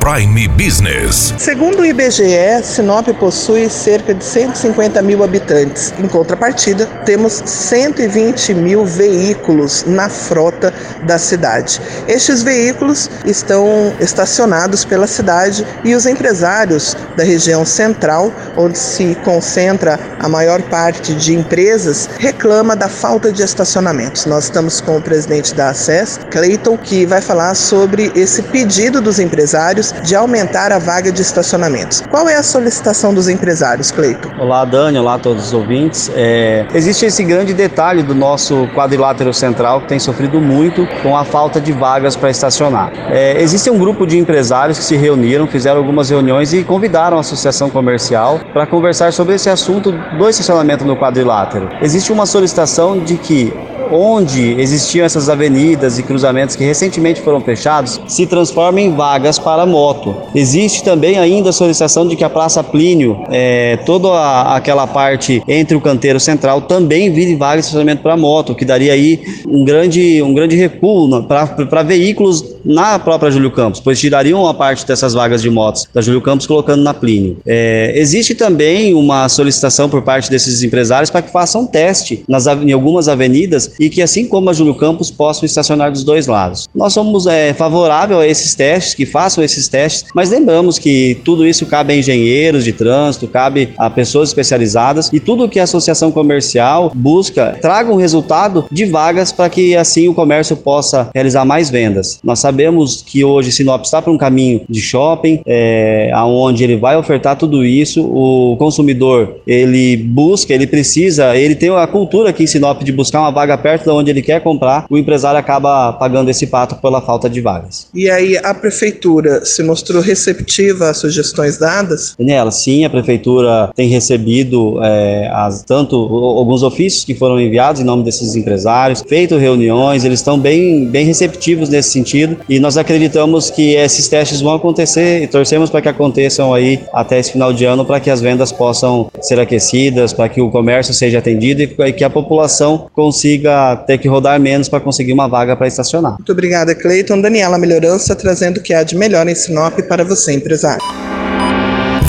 Prime Business. Segundo o IBGE, Sinop possui cerca de 150 mil habitantes. Em contrapartida, temos 120 mil veículos na frota da cidade. Estes veículos estão estacionados pela cidade e os empresários da região central, onde se concentra a maior parte de empresas, reclama da falta de estacionamentos. Nós estamos com o presidente da ACES, Cleiton, que vai falar sobre esse pedido dos empresários de aumentar a vaga de estacionamentos. Qual é a solicitação dos empresários, Cleito? Olá, Dani, olá a todos os ouvintes. É, existe esse grande detalhe do nosso quadrilátero central que tem sofrido muito com a falta de vagas para estacionar. É, existe um grupo de empresários que se reuniram, fizeram algumas reuniões e convidaram a associação comercial para conversar sobre esse assunto do estacionamento no quadrilátero. Existe uma solicitação de que onde existiam essas avenidas e cruzamentos que recentemente foram fechados se transformem em vagas para moto. Existe também ainda a solicitação de que a Praça Plínio, é, toda a, aquela parte entre o canteiro central, também vire vaga de estacionamento para moto, que daria aí um grande, um grande recuo para veículos na própria Júlio Campos, pois tirariam uma parte dessas vagas de motos da Júlio Campos colocando na Plínio. É, existe também uma solicitação por parte desses empresários para que façam um teste nas, em algumas avenidas e que, assim como a Júlio Campos, possam estacionar dos dois lados. Nós somos é, favorável a esses testes, que façam esses testes, mas lembramos que tudo isso cabe a engenheiros de trânsito, cabe a pessoas especializadas e tudo que a associação comercial busca traga um resultado de vagas para que assim o comércio possa realizar mais vendas. Nós sabemos que hoje Sinop está para um caminho de shopping, é, aonde ele vai ofertar tudo isso. O consumidor ele busca, ele precisa, ele tem a cultura aqui em Sinop de buscar uma vaga perto de onde ele quer comprar. O empresário acaba pagando esse pato pela falta de vagas. E aí a prefeitura se mostrou receptiva às sugestões dadas? Nela, sim, a prefeitura tem recebido é, as, tanto alguns ofícios que foram enviados em nome desses empresários, feito reuniões, eles estão bem, bem receptivos nesse sentido e nós acreditamos que esses testes vão acontecer e torcemos para que aconteçam aí até esse final de ano para que as vendas possam ser aquecidas, para que o comércio seja atendido e que a população consiga ter que rodar menos para conseguir uma vaga para estacionar. Muito obrigada, Cleiton. Daniela Melhorança trazendo o que há de melhor em Sinop para você, empresário.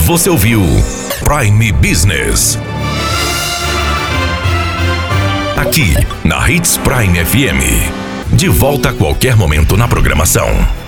Você ouviu Prime Business. Aqui na Hits Prime FM. De volta a qualquer momento na programação.